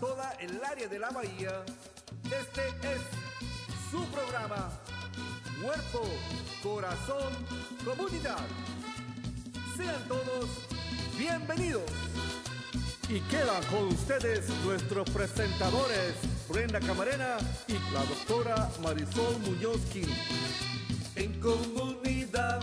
Toda el área de la bahía, este es su programa. Cuerpo, corazón, comunidad. Sean todos bienvenidos. Y quedan con ustedes nuestros presentadores, Brenda Camarena y la doctora Marisol Muñoz. En comunidad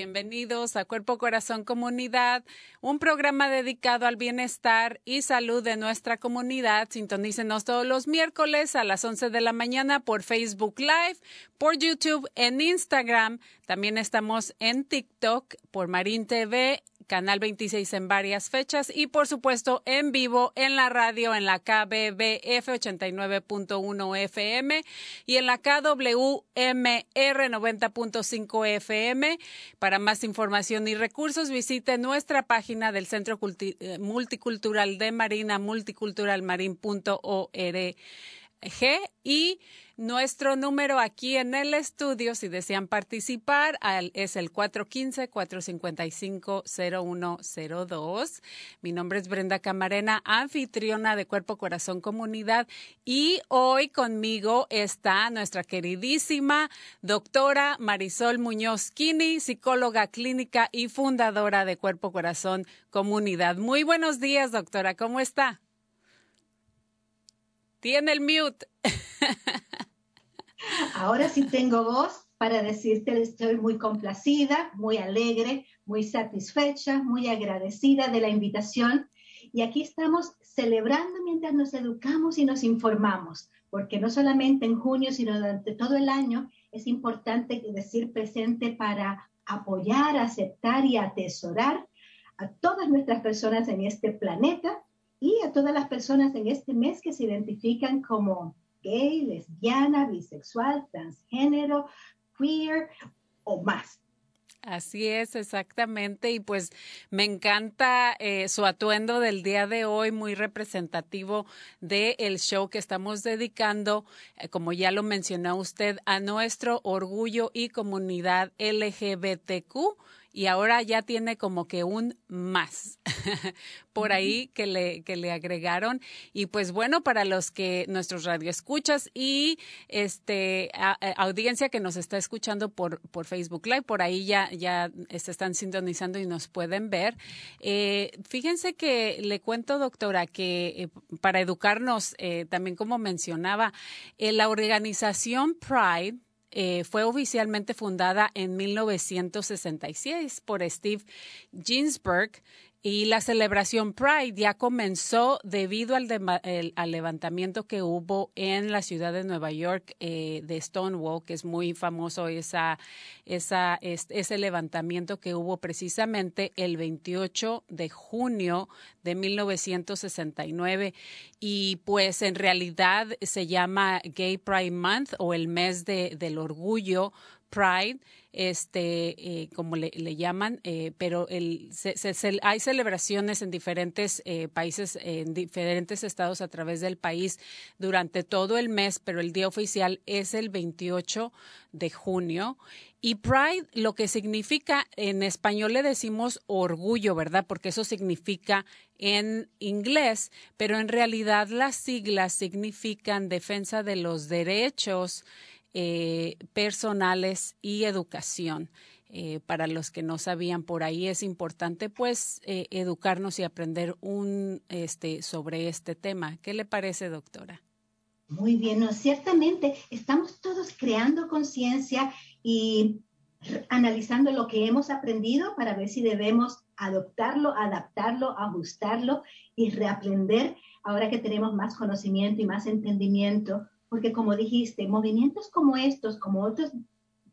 bienvenidos a Cuerpo Corazón Comunidad, un programa dedicado al bienestar y salud de nuestra comunidad. Sintonícenos todos los miércoles a las 11 de la mañana por Facebook Live, por YouTube, en Instagram. También estamos en TikTok por Marín TV Canal 26 en varias fechas y por supuesto en vivo en la radio en la KBBF 89.1 FM y en la KWMR 90.5 FM. Para más información y recursos visite nuestra página del Centro eh, Multicultural de Marina multiculturalmarin.org y nuestro número aquí en el estudio, si desean participar, es el 415-455-0102. Mi nombre es Brenda Camarena, anfitriona de Cuerpo Corazón Comunidad, y hoy conmigo está nuestra queridísima doctora Marisol Muñoz Kini, psicóloga clínica y fundadora de Cuerpo Corazón Comunidad. Muy buenos días, doctora, ¿cómo está? Tiene el mute. Ahora sí tengo voz para decirte, estoy muy complacida, muy alegre, muy satisfecha, muy agradecida de la invitación. Y aquí estamos celebrando mientras nos educamos y nos informamos, porque no solamente en junio, sino durante todo el año es importante decir presente para apoyar, aceptar y atesorar a todas nuestras personas en este planeta y a todas las personas en este mes que se identifican como gay, lesbiana, bisexual, transgénero, queer o más. Así es, exactamente. Y pues me encanta eh, su atuendo del día de hoy, muy representativo del el show que estamos dedicando, eh, como ya lo mencionó usted, a nuestro orgullo y comunidad LGBTQ. Y ahora ya tiene como que un más por ahí que le, que le agregaron. Y pues bueno, para los que nuestros radioescuchas y este a- a- audiencia que nos está escuchando por, por Facebook Live, por ahí ya, ya se están sintonizando y nos pueden ver. Eh, fíjense que le cuento, doctora, que eh, para educarnos, eh, también como mencionaba, eh, la organización Pride eh, fue oficialmente fundada en 1966 por Steve Ginsburg y la celebración Pride ya comenzó debido al, levantamiento que hubo en la ciudad de Nueva York eh, de Stonewall, que es muy famoso esa, esa, es- ese levantamiento que hubo precisamente el 28 de junio de 1969 y pues en realidad se llama Gay Pride Month o el mes de, del orgullo Pride, este, eh, como le, le llaman, eh, pero el, se- se- hay celebraciones en diferentes eh, países, en diferentes estados a través del país durante todo el mes, pero el día oficial es el 28 de junio. Y Pride, lo que significa, en español le decimos orgullo, ¿verdad? Porque eso significa en inglés, pero en realidad las siglas significan defensa de los derechos eh, personales y educación. eh, para los que no sabían por ahí es importante pues eh, educarnos y aprender un este sobre este tema. ¿Qué le parece, doctora? Muy bien, no, ciertamente estamos todos creando conciencia y analizando lo que hemos aprendido para ver si debemos adoptarlo, adaptarlo, ajustarlo y reaprender ahora que tenemos más conocimiento y más entendimiento, porque como dijiste, movimientos como estos, como otros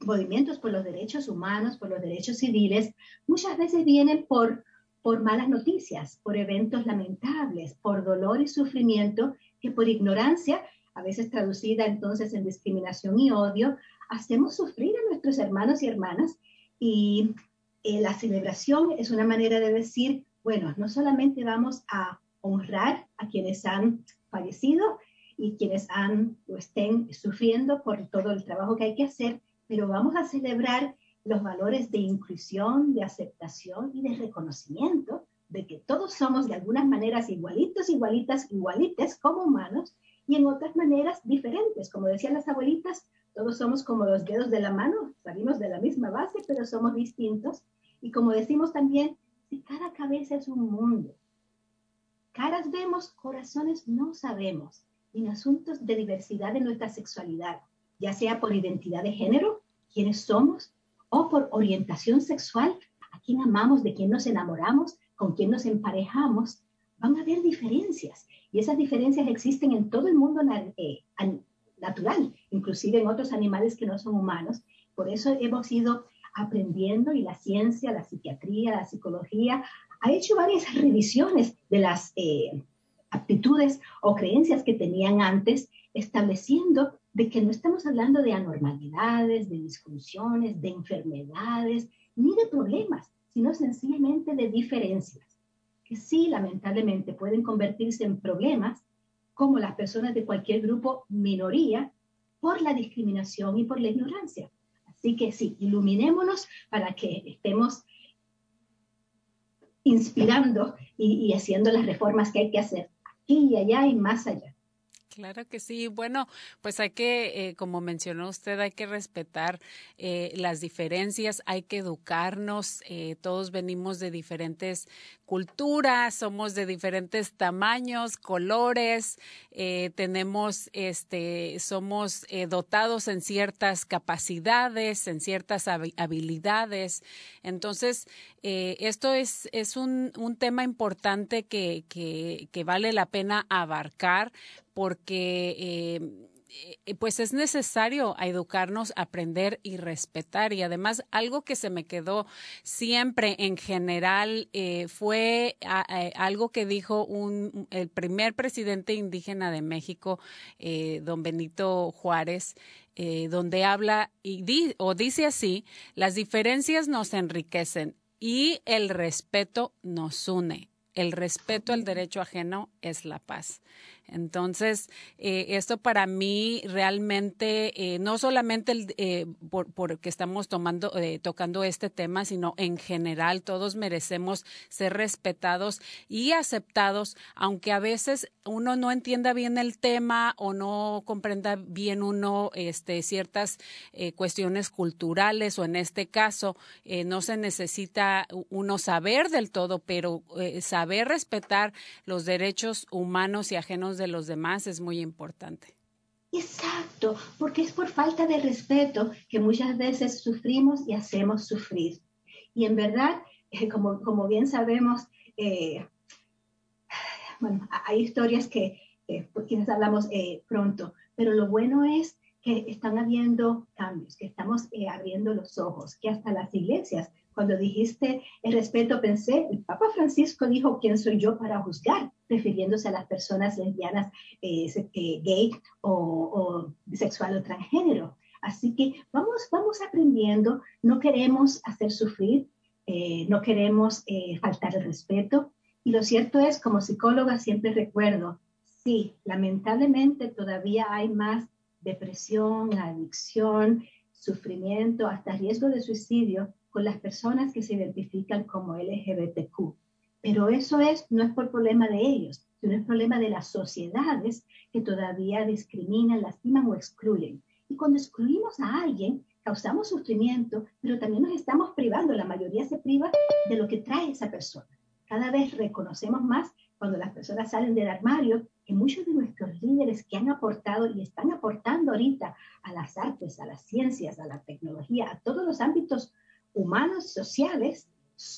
movimientos por los derechos humanos, por los derechos civiles, muchas veces vienen por, por malas noticias, por eventos lamentables, por dolor y sufrimiento que por ignorancia, a veces traducida entonces en discriminación y odio, hacemos sufrir a nuestros hermanos y hermanas. Y eh, la celebración es una manera de decir, bueno, no solamente vamos a honrar a quienes han fallecido y quienes han o estén sufriendo por todo el trabajo que hay que hacer, pero vamos a celebrar los valores de inclusión, de aceptación y de reconocimiento de que todos somos de algunas maneras igualitos, igualitas, igualites como humanos y en otras maneras diferentes. Como decían las abuelitas, todos somos como los dedos de la mano, salimos de la misma base, pero somos distintos. Y como decimos también, si cada cabeza es un mundo, caras vemos, corazones no sabemos, en asuntos de diversidad de nuestra sexualidad, ya sea por identidad de género, quiénes somos, o por orientación sexual, a quién amamos, de quién nos enamoramos, con quién nos emparejamos, van a haber diferencias. Y esas diferencias existen en todo el mundo eh, natural, inclusive en otros animales que no son humanos. Por eso hemos ido aprendiendo y la ciencia, la psiquiatría, la psicología ha hecho varias revisiones de las eh, aptitudes o creencias que tenían antes, estableciendo de que no estamos hablando de anormalidades, de disfunciones, de enfermedades, ni de problemas, sino sencillamente de diferencias, que sí, lamentablemente, pueden convertirse en problemas, como las personas de cualquier grupo minoría, por la discriminación y por la ignorancia. Así que sí, iluminémonos para que estemos inspirando y, y haciendo las reformas que hay que hacer y allá y más allá. Claro que sí. Bueno, pues hay que, eh, como mencionó usted, hay que respetar eh, las diferencias, hay que educarnos. Eh, todos venimos de diferentes culturas, somos de diferentes tamaños, colores, tenemos, este, somos dotados en ciertas capacidades, en ciertas habilidades. Entonces, esto es, es un, un tema importante que, que, vale la pena abarcar porque eh, eh, pues es necesario educarnos, aprender y respetar. Y además, algo que se me quedó siempre en general eh, fue algo que dijo un, el primer presidente indígena de México, don Benito Juárez, donde habla y o dice así, las diferencias nos enriquecen y el respeto nos une. El respeto al derecho ajeno es la paz. Entonces, eh, esto para mí realmente, eh, no solamente eh, por, porque estamos tomando, tocando este tema, sino en general todos merecemos ser respetados y aceptados, aunque a veces uno no entienda bien el tema o no comprenda bien uno este, ciertas cuestiones culturales o en este caso no se necesita uno saber del todo, pero saber respetar los derechos humanos y ajenos de los demás es muy importante. Exacto, porque es por falta de respeto que muchas veces sufrimos y hacemos sufrir. Y en verdad, eh, como, como bien sabemos, eh, bueno, hay historias que eh, quienes hablamos eh, pronto, pero lo bueno es que están habiendo cambios, que estamos abriendo los ojos, que hasta las iglesias cuando dijiste el respeto, pensé, el Papa Francisco dijo, ¿quién soy yo para juzgar? Refiriéndose a las personas lesbianas, eh, eh, gay o, bisexual o transgénero. Así que vamos, vamos aprendiendo, no queremos hacer sufrir, eh, no queremos faltar el respeto. Y lo cierto es, como psicóloga siempre recuerdo, sí, lamentablemente todavía hay más depresión, adicción, sufrimiento, hasta riesgo de suicidio con las personas que se identifican como LGBTQ. Pero eso es, no es por problema de ellos, sino es problema de las sociedades que todavía discriminan, lastiman o excluyen. Y cuando excluimos a alguien, causamos sufrimiento, pero también nos estamos privando, la mayoría se priva de lo que trae esa persona. Cada vez reconocemos más cuando las personas salen del armario que muchos de nuestros líderes que han aportado y están aportando ahorita a las artes, a las ciencias, a la tecnología, a todos los ámbitos humanos, sociales,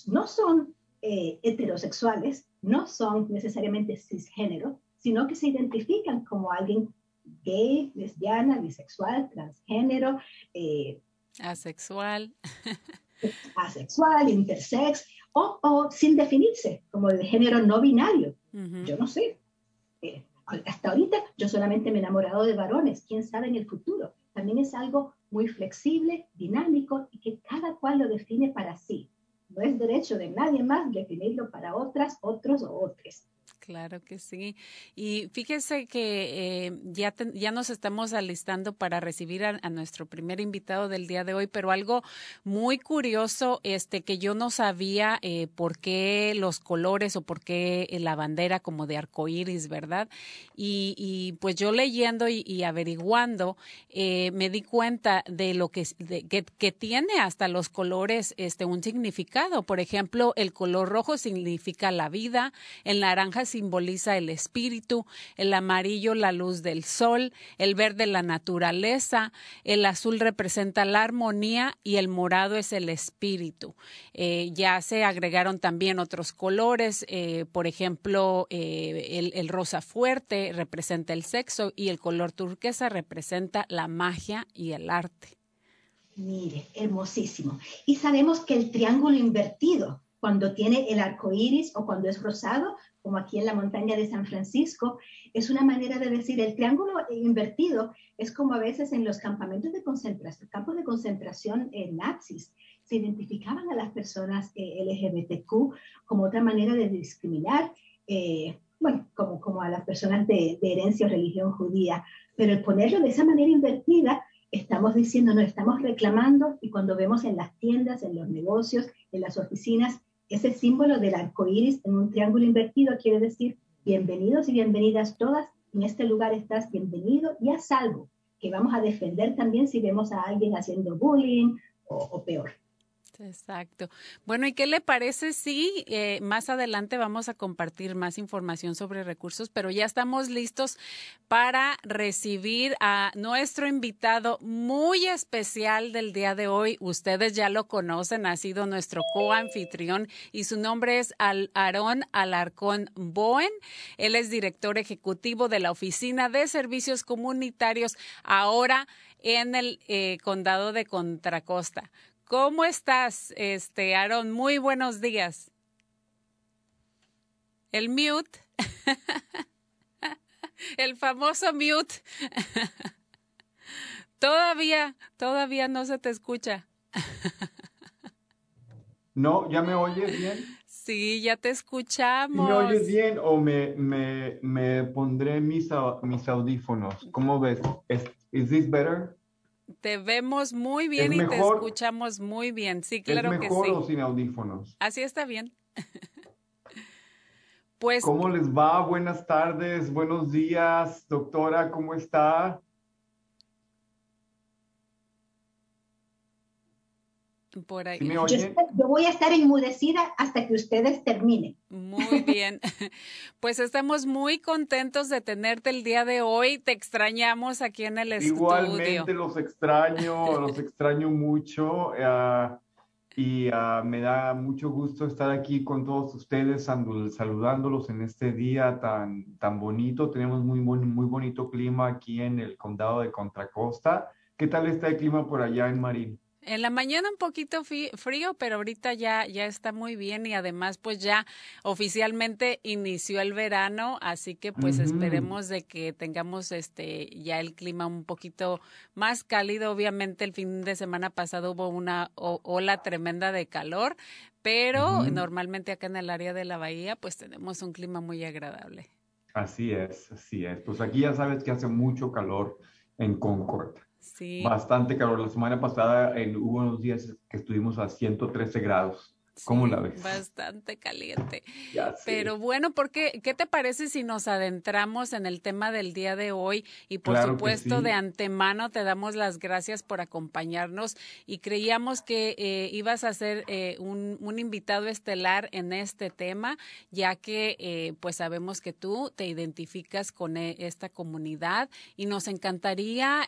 no son eh, heterosexuales, no son necesariamente cisgénero, sino que se identifican como alguien gay, lesbiana, bisexual, transgénero, eh, asexual. asexual, intersex, o, sin definirse como de género no binario. Yo no sé. Eh, hasta ahorita yo solamente me he enamorado de varones, quién sabe en el futuro. También es algo muy flexible, dinámico y que cada cual lo define para sí. No es derecho de nadie más definirlo para otras, otros o otras. Claro que sí. Y fíjese que eh, ya, ya nos estamos alistando para recibir a, nuestro primer invitado del día de hoy, pero algo muy curioso, este, que yo no sabía eh, por qué los colores o por qué la bandera como de arcoíris, ¿verdad? Y, pues yo leyendo y, averiguando, eh, me di cuenta de lo que, que, que, tiene hasta los colores este, un significado. Por ejemplo, el color rojo significa la vida, el naranja simboliza el espíritu, el amarillo la luz del sol, el verde la naturaleza, el azul representa la armonía y el morado es el espíritu. Eh, ya se agregaron también otros colores, eh, por ejemplo, eh, el, rosa fuerte representa el sexo y el color turquesa representa la magia y el arte. Mire, hermosísimo. Y sabemos que el triángulo invertido, cuando tiene el arco iris o cuando es rosado, como aquí en la montaña de San Francisco, es una manera de decir, el triángulo invertido es como a veces en los campamentos de concentración, campos de concentración eh, nazis, se identificaban a las personas eh, LGBTQ como otra manera de discriminar, eh, bueno, como, como a las personas de, de herencia o religión judía, pero el ponerlo de esa manera invertida, estamos diciendo, no, estamos reclamando y cuando vemos en las tiendas, en los negocios, en las oficinas, ese símbolo del arco iris en un triángulo invertido quiere decir bienvenidos y bienvenidas todas. En este lugar estás bienvenido y a salvo, que vamos a defender también si vemos a alguien haciendo bullying o peor. Exacto. Bueno, ¿y qué le parece si eh, más adelante vamos a compartir más información sobre recursos, pero ya estamos listos para recibir a nuestro invitado muy especial del día de hoy? Ustedes ya lo conocen, ha sido nuestro coanfitrión y su nombre es Al Aarón Alarcón Boen. Él es director ejecutivo de la Oficina de Servicios Comunitarios ahora en el eh, condado de Contracosta. ¿Cómo estás, este, Aaron? Muy buenos días. El mute. El famoso mute. Todavía, todavía no se te escucha. No, ¿ya me oyes bien? Sí, ya te escuchamos. ¿Me oyes bien o me, me, me pondré mis, mis audífonos? ¿Cómo ves? ¿Es ¿Is this better? Te vemos muy bien y te escuchamos muy bien. Sí, claro ¿Es mejor o sin audífonos? Así está bien. pues. ¿Cómo les va? Buenas tardes, buenos días, doctora, ¿cómo está? Por ahí. yo, voy a estar enmudecida hasta que ustedes terminen. Muy bien. Pues estamos muy contentos de tenerte el día de hoy. Te extrañamos aquí en el estudio. Igualmente los extraño, los extraño mucho. Eh, y ah, me da mucho gusto estar aquí con todos ustedes, saludándolos en este día tan, tan bonito. Tenemos muy, muy, muy bonito clima aquí en el condado de Contracosta. ¿Qué tal está el clima por allá en Marín? En la mañana un poquito frío, pero ahorita ya, ya está muy bien y además pues ya oficialmente inició el verano, así que pues esperemos de que tengamos este ya el clima un poquito más cálido. Obviamente el fin de semana pasado hubo una ola tremenda de calor, pero normalmente acá en el área de la bahía pues tenemos un clima muy agradable. Así es, así es. Pues aquí ya sabes que hace mucho calor en Concord. Bastante calor. La semana pasada hubo unos días que estuvimos a 113 grados. ¿Cómo la ves? Bastante caliente. Pero bueno, porque ¿qué te parece si nos adentramos en el tema del día de hoy? Y por supuesto, de antemano te damos las gracias por acompañarnos y creíamos que eh, ibas a ser eh, un, un, invitado estelar en este tema, ya que eh, pues sabemos que tú te identificas con esta comunidad y nos encantaría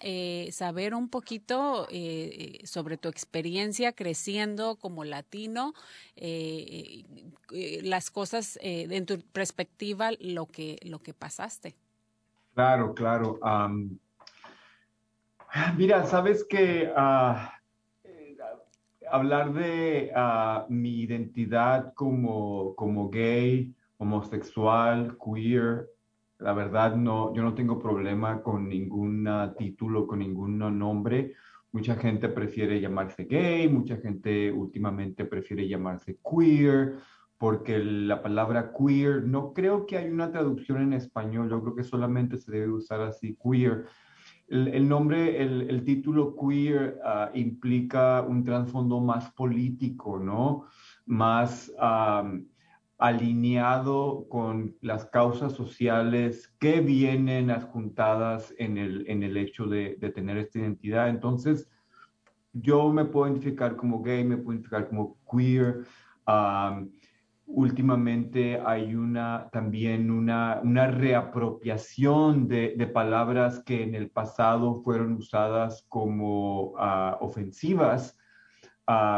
saber un poquito sobre tu experiencia creciendo como latino eh, eh, las cosas eh, en tu perspectiva, lo que, lo que pasaste. Claro, claro. mira, sabes que ah, hablar de ah, mi identidad como, como gay, homosexual, queer, la verdad no, yo no tengo problema con ningún título, con ningún nombre. Mucha gente prefiere llamarse gay, mucha gente últimamente prefiere llamarse queer, porque la palabra queer, no creo que hay una traducción en español, yo creo que solamente se debe usar así, queer. El, nombre, el, título queer ah, implica un trasfondo más político, ¿no? Más alineado con las causas sociales que vienen adjuntadas en el, en el hecho de, tener esta identidad. Entonces, yo me puedo identificar como gay, me puedo identificar como queer. últimamente hay una, también una, una reapropiación de, palabras que en el pasado fueron usadas como uh, ofensivas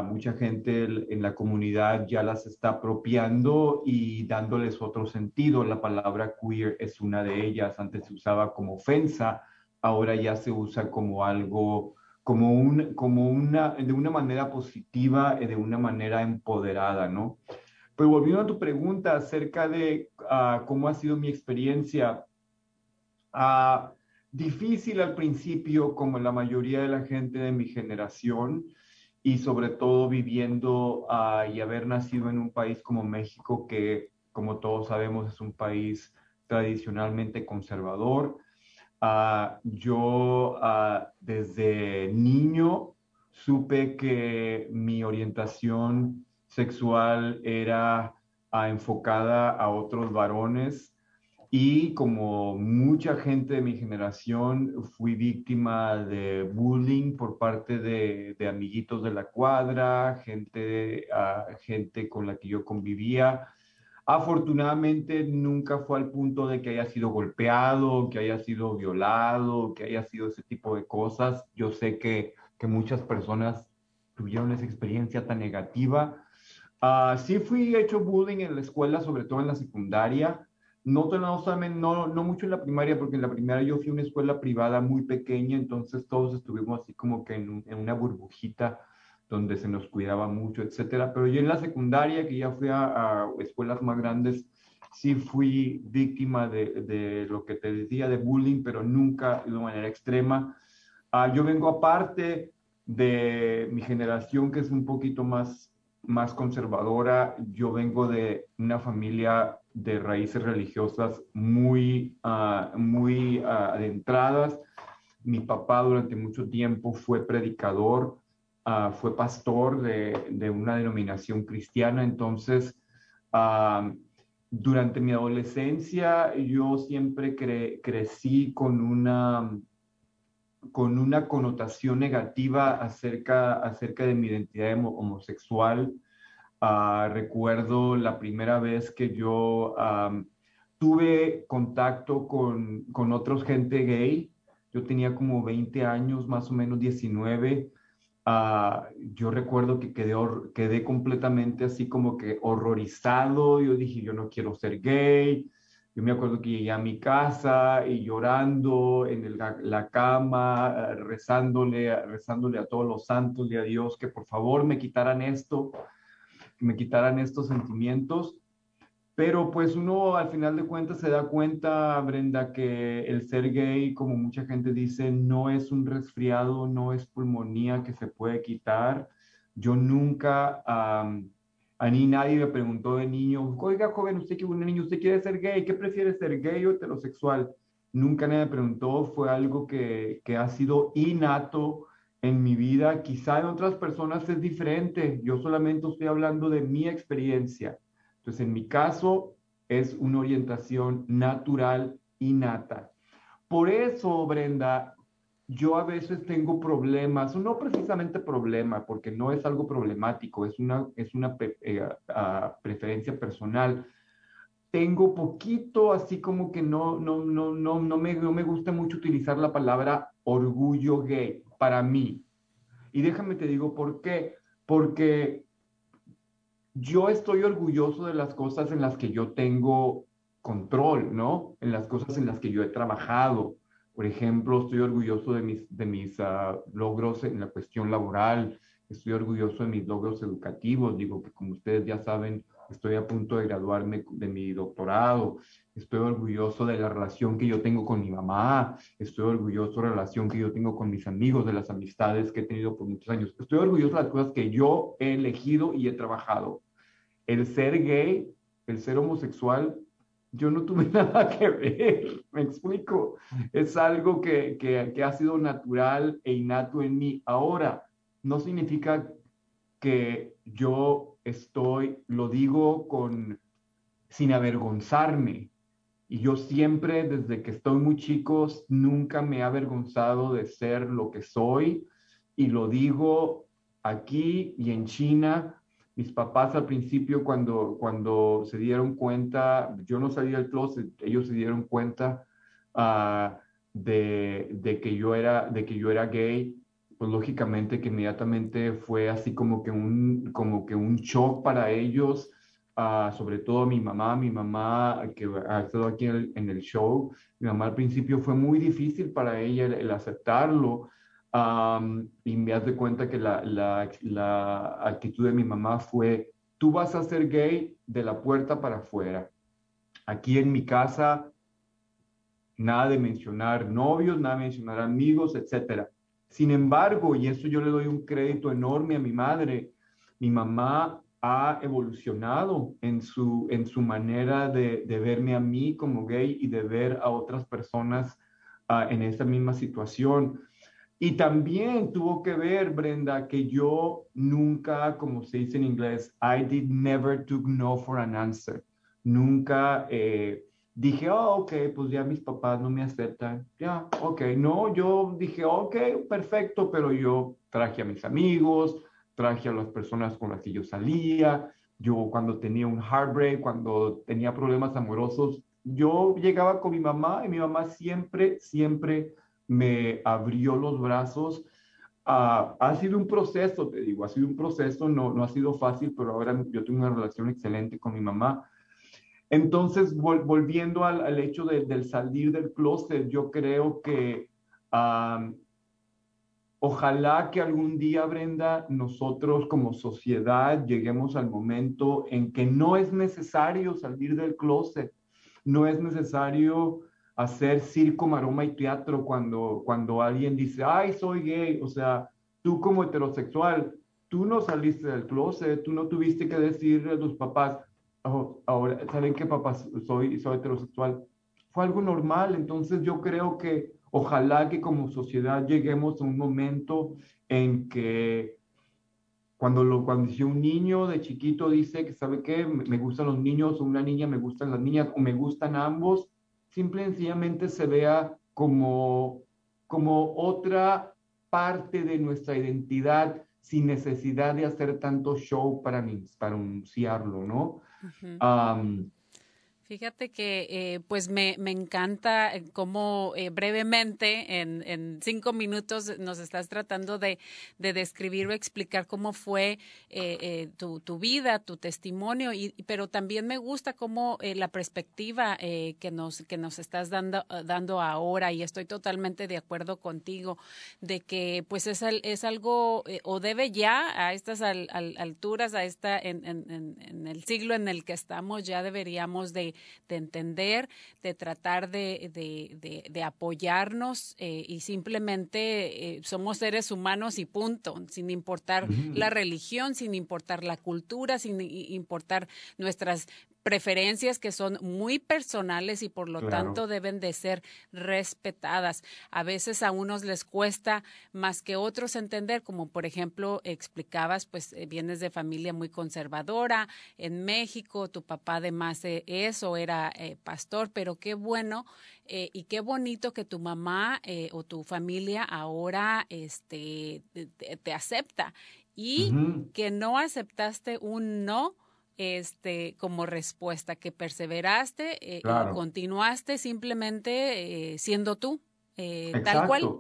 mucha gente en la comunidad ya las está apropiando y dándoles otro sentido. La palabra queer es una de ellas. Antes se usaba como ofensa, ahora ya se usa como algo, como, un, como una, de una manera positiva y de una manera empoderada, ¿no? Pero volviendo a tu pregunta acerca de ah, cómo ha sido mi experiencia, uh, difícil al principio, como la mayoría de la gente de mi generación, y sobre todo viviendo ah, y haber nacido en un país como México, que como todos sabemos es un país tradicionalmente conservador. Uh, yo uh, desde niño supe que mi orientación sexual era enfocada a otros varones y como mucha gente de mi generación, fui víctima de bullying por parte de, de amiguitos de la cuadra, gente, uh, gente con la que yo convivía. Afortunadamente nunca fue al punto de que haya sido golpeado, que haya sido violado, que haya sido ese tipo de cosas. Yo sé que, que muchas personas tuvieron esa experiencia tan negativa. Uh, sí fui hecho bullying en la escuela, sobre todo en la secundaria. No, no, no mucho en la primaria, porque en la primaria yo fui a una escuela privada muy pequeña, entonces todos estuvimos así como que en, una burbujita donde se nos cuidaba mucho, etcétera. Pero yo en la secundaria, que ya fui a, escuelas más grandes, sí fui víctima de, de, lo que te decía, de bullying, pero nunca de manera extrema. Uh, yo vengo aparte de mi generación, que es un poquito más, más conservadora. Yo vengo de una familia de raíces religiosas muy, uh, muy uh, adentradas. Mi papá durante mucho tiempo fue predicador, uh, fue pastor de, de, una denominación cristiana, entonces durante mi adolescencia yo siempre cre crecí con una, con una connotación negativa acerca, acerca de mi identidad homosexual. Ah, recuerdo la primera vez que yo tuve contacto con, con otros gente gay. Yo tenía como 20 años, más o menos 19. Ah, yo recuerdo que quedé, completamente así como que horrorizado. Yo dije, yo no quiero ser gay. Yo me acuerdo que llegué a mi casa y llorando en la cama, rezándole, rezándole a todos los santos y a Dios que por favor me quitaran esto me quitaran estos sentimientos. Pero pues uno al final de cuentas se da cuenta, Brenda, que el ser gay, como mucha gente dice, no es un resfriado, no es pulmonía que se puede quitar. Yo nunca, a mí nadie me preguntó de niño, oiga joven, usted que un niño, usted quiere ser gay, ¿qué prefiere ser gay o heterosexual? Nunca nadie me preguntó, fue algo que, que ha sido innato en mi vida, quizá en otras personas es diferente. Yo solamente estoy hablando de mi experiencia. Entonces, en mi caso, es una orientación natural, innata. Por eso, Brenda, yo a veces tengo problemas, no precisamente problema, porque no es algo problemático, es una, es una eh, preferencia personal. Tengo poquito, así como que no, no, no, no, no, me, no me gusta mucho utilizar la palabra orgullo gay para mí. Y déjame te digo por qué. Porque yo estoy orgulloso de las cosas en las que yo tengo control, ¿no? En las cosas en las que yo he trabajado. Por ejemplo, estoy orgulloso de mis, de mis ah, logros en la cuestión laboral, estoy orgulloso de mis logros educativos, digo que como ustedes ya saben, estoy a punto de graduarme de mi doctorado, estoy orgulloso de la relación que yo tengo con mi mamá, estoy orgulloso de la relación que yo tengo con mis amigos, de las amistades que he tenido por muchos años, estoy orgulloso de las cosas que yo he elegido y he trabajado. El ser gay, el ser homosexual, yo no tuve nada que ver, me explico. Es algo que, que, ha sido natural e innato en mí. Ahora, no significa que yo estoy, lo digo con, sin avergonzarme. Y yo siempre, desde que estoy muy chico, nunca me he avergonzado de ser lo que soy. Y lo digo aquí y en China mis papás al principio cuando, cuando se dieron cuenta, yo no salí del closet, ellos se dieron cuenta uh, de, de, que yo era, de que yo era gay, pues lógicamente que inmediatamente fue así como que un, como que un shock para ellos, uh, sobre todo mi mamá, mi mamá que ha estado aquí en el, show, mi mamá al principio fue muy difícil para ella el, aceptarlo, y me das de cuenta que la, la, la, actitud de mi mamá fue, tú vas a ser gay de la puerta para afuera. Aquí en mi casa, nada de mencionar novios, nada de mencionar amigos, etc. Sin embargo, y eso yo le doy un crédito enorme a mi madre, mi mamá ha evolucionado en su, en su manera de, de verme a mí como gay y de ver a otras personas uh, en esa misma situación. Y también tuvo que ver, Brenda, que yo nunca, como se dice en inglés, I did never took no for an answer. Nunca eh, dije, oh, ok, pues ya mis papás no me aceptan. Ya, ok. No, yo dije, ok, perfecto, pero yo traje a mis amigos, traje a las personas con las que yo salía. Yo cuando tenía un heartbreak, cuando tenía problemas amorosos, yo llegaba con mi mamá y mi mamá siempre, siempre me abrió los brazos. Ah, ha sido un proceso, te digo, ha sido un proceso, no, no ha sido fácil, pero ahora yo tengo una relación excelente con mi mamá. Entonces, volviendo al, al hecho del salir del closet, yo creo que ojalá que algún día, Brenda, nosotros como sociedad lleguemos al momento en que no es necesario salir del closet, no es necesario hacer circo, maroma y teatro cuando, cuando alguien dice, ay, soy gay. O sea, tú como heterosexual, tú no saliste del closet, tú no tuviste que decirle a tus papás, oh, ahora, ¿saben qué, papás? Soy, soy heterosexual. Fue algo normal. Entonces yo creo que ojalá que como sociedad lleguemos a un momento en que cuando, lo, cuando un niño de chiquito dice que, ¿sabe qué? Me gustan los niños o una niña me gustan las niñas o me gustan ambos, simple y sencillamente se vea como, como otra parte de nuestra identidad sin necesidad de hacer tanto show para, para anunciarlo, ¿no? Mm-hmm. Um, Fíjate que eh, pues me, me, encanta eh, cómo eh, brevemente, en, en, cinco minutos, nos estás tratando de, de describir o explicar cómo fue tu, tu, vida, tu testimonio, y, pero también me gusta cómo la perspectiva que, nos, que nos estás dando, dando ahora, y estoy totalmente de acuerdo contigo, de que pues es, es algo, o debe ya a estas alturas, a esta, en, en, en el siglo en el que estamos, ya deberíamos de de, entender, de tratar de, de, de apoyarnos eh, y simplemente eh, somos seres humanos y punto, sin importar la religión, sin importar la cultura, sin importar nuestras preferencias que son muy personales y por lo tanto deben de ser respetadas. A veces a unos les cuesta más que otros entender, como por ejemplo explicabas, pues eh, vienes de familia muy conservadora en México, tu papá además de eso era eh, pastor, pero qué bueno eh, y qué bonito que tu mamá o tu familia ahora este, te, acepta y que no aceptaste un no este, como respuesta, que perseveraste eh, continuaste simplemente eh, siendo tú, eh, tal cual.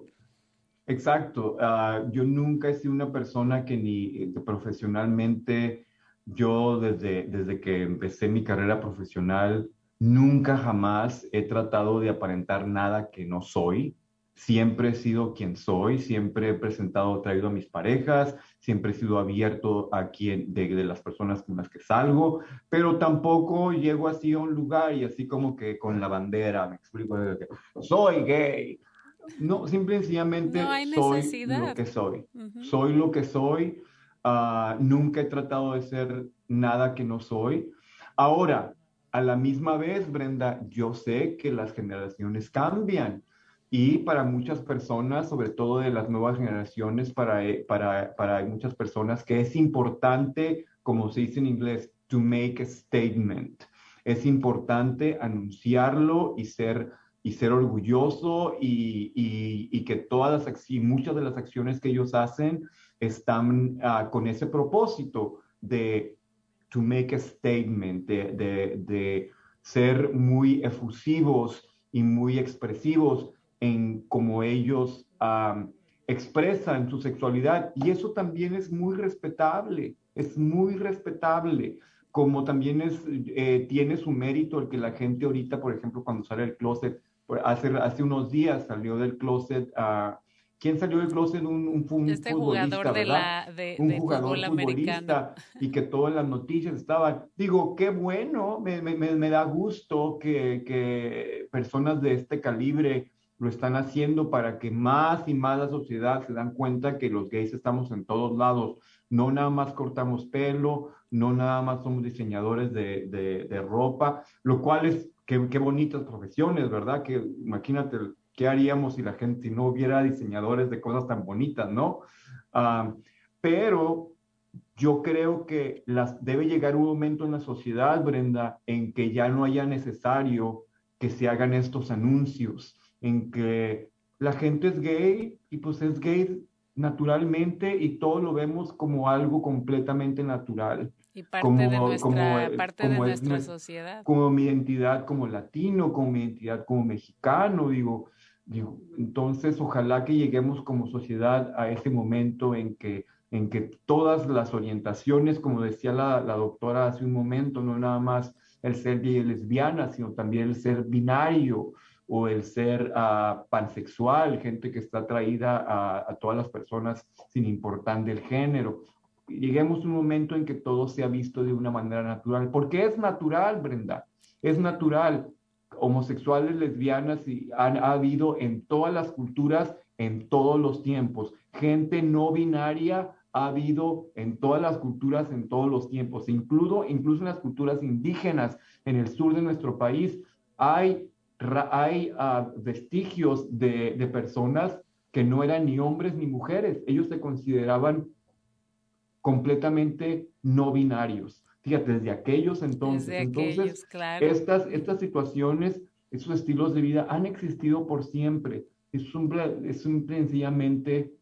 Exacto. Ah, yo nunca he sido una persona que ni profesionalmente, yo desde, desde que empecé mi carrera profesional, nunca jamás he tratado de aparentar nada que no soy siempre he sido quien soy, siempre he presentado, traído a mis parejas, siempre he sido abierto a quien, de, las personas con las que salgo, pero tampoco llego así a un lugar y así como que con la bandera, me explico, soy gay. No, simple y sencillamente soy lo que soy. Soy lo que soy. Nunca he tratado de ser nada que no soy. Ahora, a la misma vez, Brenda, yo sé que las generaciones cambian y para muchas personas, sobre todo de las nuevas generaciones, para, eh, para, para muchas personas que es importante, como se dice en inglés, to make a statement. Es importante anunciarlo y ser, y ser orgulloso y, y, que todas las y muchas de las acciones que ellos hacen están uh, con ese propósito de to make a statement, de, de, de ser muy efusivos y muy expresivos en cómo ellos expresan su sexualidad. Y eso también es muy respetable, es muy respetable, como también es, eh, tiene su mérito el que la gente ahorita, por ejemplo, cuando sale del closet, hace, hace unos días salió del closet a... ¿Quién salió del closet? Un, un, un este jugador de la, de, un jugador futbolista y que todas las noticias estaban. Digo, qué bueno, me, me, me da gusto que, que personas de este calibre lo están haciendo para que más y más la sociedad se dan cuenta que los gays estamos en todos lados. No nada más cortamos pelo, no nada más somos diseñadores de, de, ropa, lo cual es, qué, qué, bonitas profesiones, ¿verdad? Que imagínate qué haríamos si la gente no hubiera diseñadores de cosas tan bonitas, ¿no? Ah, pero yo creo que las, debe llegar un momento en la sociedad, Brenda, en que ya no haya necesario que se hagan estos anuncios en que la gente es gay y pues es gay naturalmente y todo lo vemos como algo completamente natural. Y parte de nuestra, parte de nuestra sociedad. Como mi identidad como latino, como mi identidad como mexicano, digo, digo, entonces ojalá que lleguemos como sociedad a ese momento en que, en que todas las orientaciones, como decía la, la doctora hace un momento, no nada más el ser gay y lesbiana, sino también el ser binario, o el ser uh, pansexual, gente que está atraída a, todas las personas sin importar del género. Lleguemos a un momento en que todo sea visto de una manera natural, porque es natural, Brenda, es natural. Homosexuales, lesbianas, y han ha habido en todas las culturas, en todos los tiempos. Gente no binaria ha habido en todas las culturas, en todos los tiempos, incluso, incluso en las culturas indígenas en el sur de nuestro país. Hay hay ah, vestigios de, personas que no eran ni hombres ni mujeres. Ellos se consideraban completamente no binarios. Fíjate, desde aquellos entonces. entonces, estas, estas situaciones, esos estilos de vida han existido por siempre. Es, un, es sencillamente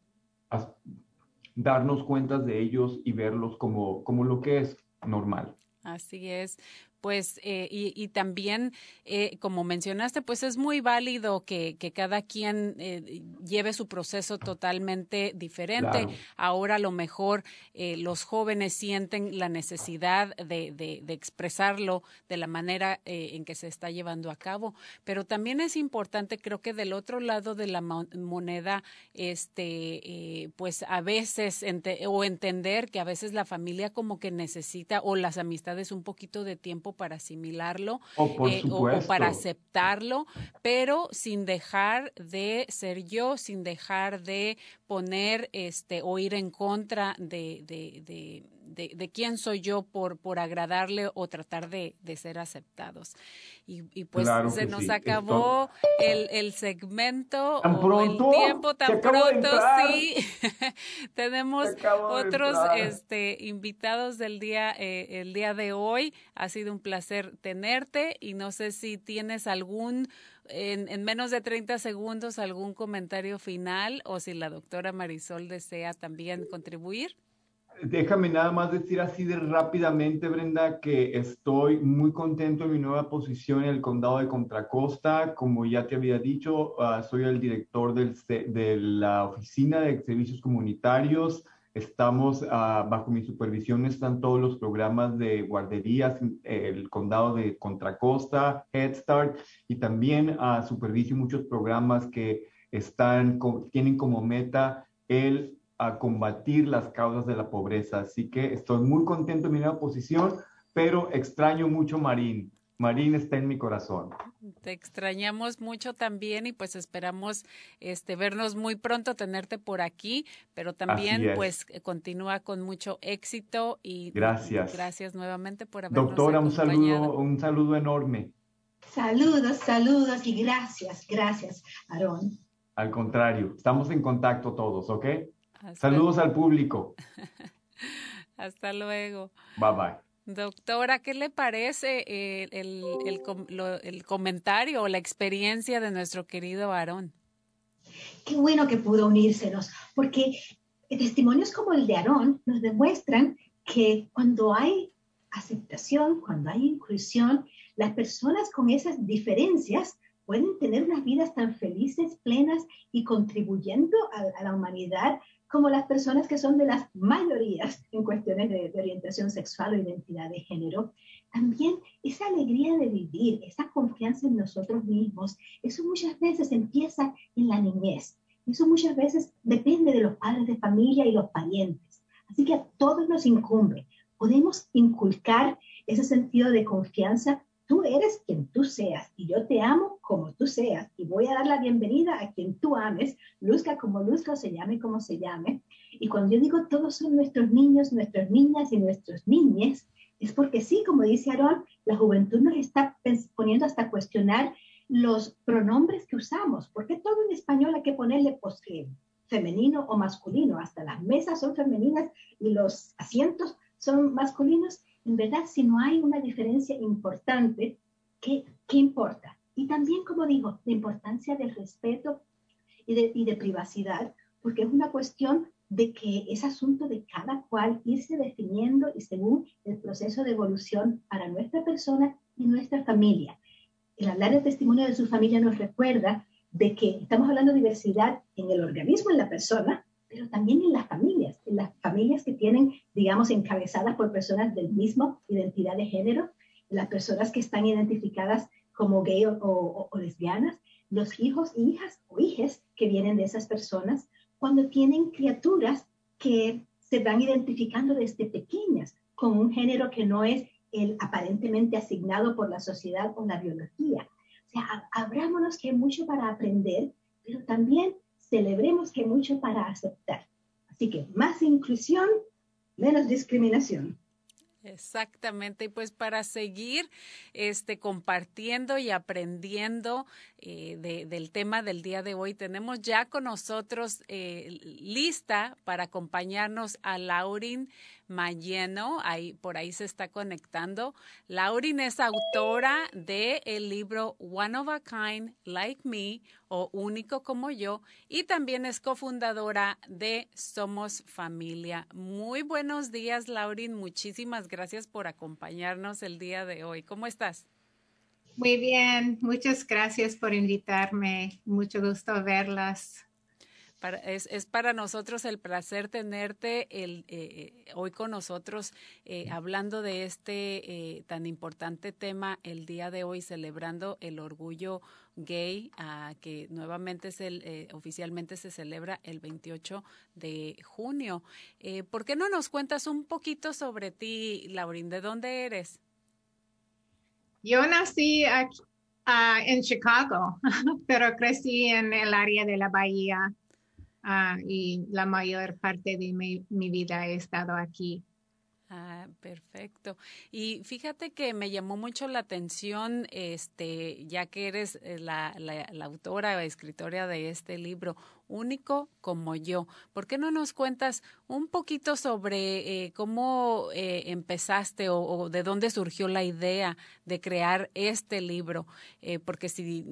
darnos cuenta de ellos y verlos como, como lo que es normal. Así es pues, eh, y, también, eh, como mencionaste, pues es muy válido que, cada quien eh, lleve su proceso totalmente diferente. Ahora a lo mejor los jóvenes sienten la necesidad de, de, expresarlo de la manera en que se está llevando a cabo, pero también es importante, creo que del otro lado de la moneda, este, pues a veces, o entender que a veces la familia como que necesita, o las amistades un poquito de tiempo para asimilarlo oh, eh, o, para aceptarlo, pero sin dejar de ser yo, sin dejar de poner este o ir en contra de, de, de, quién soy yo por, por agradarle o tratar de, ser aceptados. Y, pues se nos acabó el, el, segmento o el tiempo tan pronto, sí. Tenemos otros este, invitados del día, eh, el día de hoy. Ha sido un placer tenerte y no sé si tienes algún en, en, menos de 30 segundos algún comentario final o si la doctora Marisol desea también contribuir. Déjame nada más decir así de rápidamente, Brenda, que estoy muy contento en mi nueva posición en el condado de Contracosta. Como ya te había dicho, ah, soy el director del, de la Oficina de Servicios Comunitarios. Estamos ah, bajo mi supervisión, están todos los programas de guarderías, el condado de Contracosta, Head Start, y también uh, superviso muchos programas que están, tienen como meta el a combatir las causas de la pobreza. Así que estoy muy contento en mi nueva posición, pero extraño mucho Marín. Marín está en mi corazón. Te extrañamos mucho también y pues esperamos este vernos muy pronto, tenerte por aquí, pero también pues continúa con mucho éxito y gracias. Gracias nuevamente por habernos Doctora, un saludo, un saludo enorme. Saludos, saludos y gracias, gracias, Aarón. Al contrario, estamos en contacto todos, ¿ok? Saludos al público. Hasta luego. Bye bye. Doctora, ¿qué le parece el, el, el, comentario o la experiencia de nuestro querido Aarón? Qué bueno que pudo unírsenos, porque testimonios como el de Aarón nos demuestran que cuando hay aceptación, cuando hay inclusión, las personas con esas diferencias pueden tener unas vidas tan felices, plenas y contribuyendo a la humanidad como las personas que son de las mayorías en cuestiones de, orientación sexual o identidad de género, también esa alegría de vivir, esa confianza en nosotros mismos, eso muchas veces empieza en la niñez. Eso muchas veces depende de los padres de familia y los parientes. Así que a todos nos incumbe. Podemos inculcar ese sentido de confianza tú eres quien tú seas y yo te amo como tú seas y voy a dar la bienvenida a quien tú ames, luzca como luzca se llame como se llame. Y cuando yo digo todos son nuestros niños, nuestras niñas y nuestros niñes, es porque sí, como dice Aarón, la juventud nos está poniendo hasta cuestionar los pronombres que usamos, porque todo en español hay que ponerle pues, femenino o masculino, hasta las mesas son femeninas y los asientos son masculinos en verdad, si no hay una diferencia importante, ¿qué, qué importa? Y también, como digo, la importancia del respeto y de, y de privacidad, porque es una cuestión de que es asunto de cada cual irse definiendo y según el proceso de evolución para nuestra persona y nuestra familia. El hablar del testimonio de su familia nos recuerda de que estamos hablando de diversidad en el organismo, en la persona, pero también en las familias, las familias que tienen, digamos, encabezadas por personas del mismo identidad de género, las personas que están identificadas como gay o, lesbianas, los hijos, hijas o hijes que vienen de esas personas, cuando tienen criaturas que se van identificando desde pequeñas con un género que no es el aparentemente asignado por la sociedad o la biología. O sea, abrámonos que hay mucho para aprender, pero también celebremos que hay mucho para aceptar. Así que más inclusión, menos discriminación. Exactamente, y pues para seguir este, compartiendo y aprendiendo eh, del tema del día de hoy, tenemos ya con nosotros eh, lista para acompañarnos a Laurin Mayeno, ahí, por ahí se está conectando. Laurin es autora del el libro One of a Kind, Like Me, o Único como yo, y también es cofundadora de Somos Familia. Muy buenos días, Laurin. Muchísimas gracias por acompañarnos el día de hoy. ¿Cómo estás? Muy bien, muchas gracias por invitarme. Mucho gusto verlas es, para nosotros el placer tenerte el, eh, eh, hoy con nosotros eh, hablando de este tan importante tema el día de hoy, celebrando el orgullo gay, ah, que nuevamente es el, oficialmente se celebra el 28 de junio. ¿Por qué no nos cuentas un poquito sobre ti, Laurín? ¿De dónde eres? Yo nací aquí, ah, en Chicago, pero crecí en el área de la Bahía Ah, y la mayor parte de mi, vida he estado aquí. Ah, perfecto. Y fíjate que me llamó mucho la atención, este, ya que eres eh, la, la, autora o escritora de este libro, único como yo. ¿Por qué no nos cuentas un poquito sobre eh, cómo eh, empezaste o, o, de dónde surgió la idea de crear este libro? Eh, porque si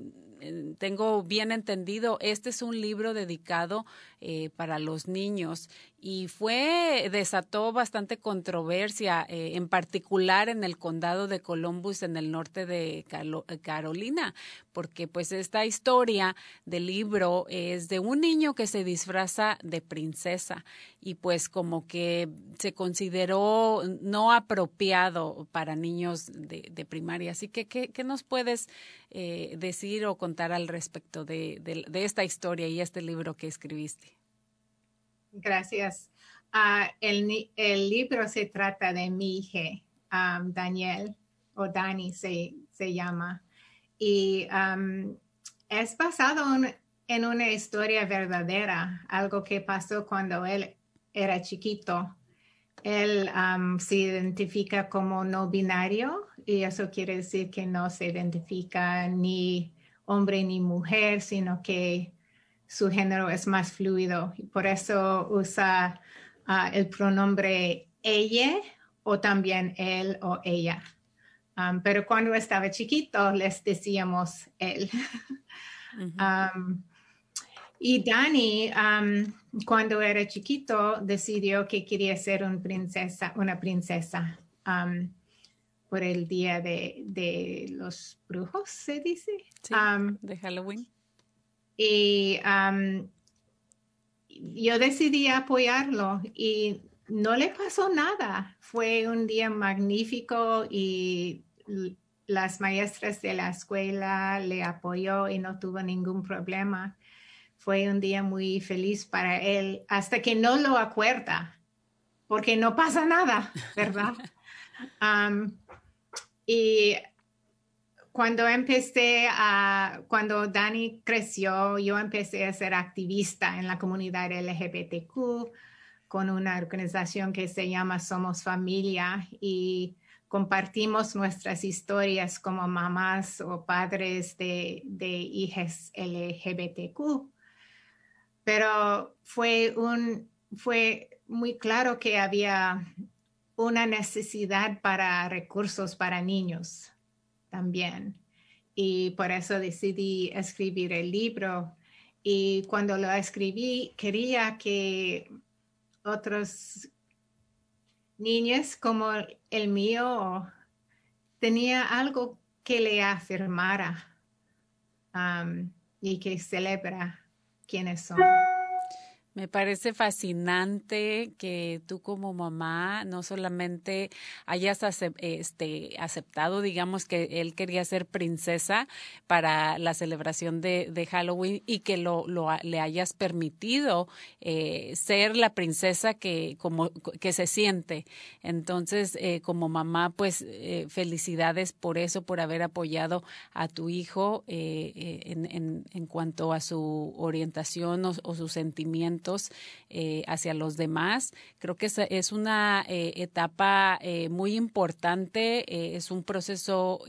tengo bien entendido, este es un libro dedicado eh, para los niños y fue, desató bastante controversia, eh, en particular en el condado de Columbus, en el norte de Carolina, porque pues esta historia del libro es de un niño que se disfraza de princesa y pues como que se consideró no apropiado para niños de, primaria. Así que, ¿qué, nos puedes eh, decir o contar al respecto de, de, de, esta historia y este libro que escribiste? Gracias. Uh, el, el, libro se trata de mi hija, um, Daniel, o Dani se, se llama, y um, es basado en, en una historia verdadera, algo que pasó cuando él era chiquito. Él um, se identifica como no binario y eso quiere decir que no se identifica ni hombre ni mujer, sino que su género es más fluido. Y por eso usa uh, el pronombre ella o también él o ella. Um, pero cuando estaba chiquito les decíamos él. Uh -huh. um, y Dani, um, cuando era chiquito, decidió que quería ser un princesa, una princesa um, por el día de, de, los brujos, se dice. Sí, um, de Halloween. Y yo decidí apoyarlo y no le pasó nada. Fue un día magnífico y las maestras de la escuela le apoyó y no tuvo ningún problema fue un día muy feliz para él hasta que no lo acuerda, porque no pasa nada, ¿verdad? um, y cuando empecé a, cuando Dani creció, yo empecé a ser activista en la comunidad LGBTQ con una organización que se llama Somos Familia y compartimos nuestras historias como mamás o padres de, de hijas LGBTQ pero fue, un, fue muy claro que había una necesidad para recursos para niños también. Y por eso decidí escribir el libro. Y cuando lo escribí, quería que otros niños como el mío tenía algo que le afirmara um, y que celebra quiénes son. Me parece fascinante que tú como mamá no solamente hayas este, aceptado, digamos, que él quería ser princesa para la celebración de, Halloween y que lo, le hayas permitido eh, ser la princesa que, como, que se siente. Entonces, eh, como mamá, pues eh, felicidades por eso, por haber apoyado a tu hijo eh, en, en, en, cuanto a su orientación o, o sus eh, hacia los demás. Creo que es, una eh, etapa eh, muy importante, eh, es un proceso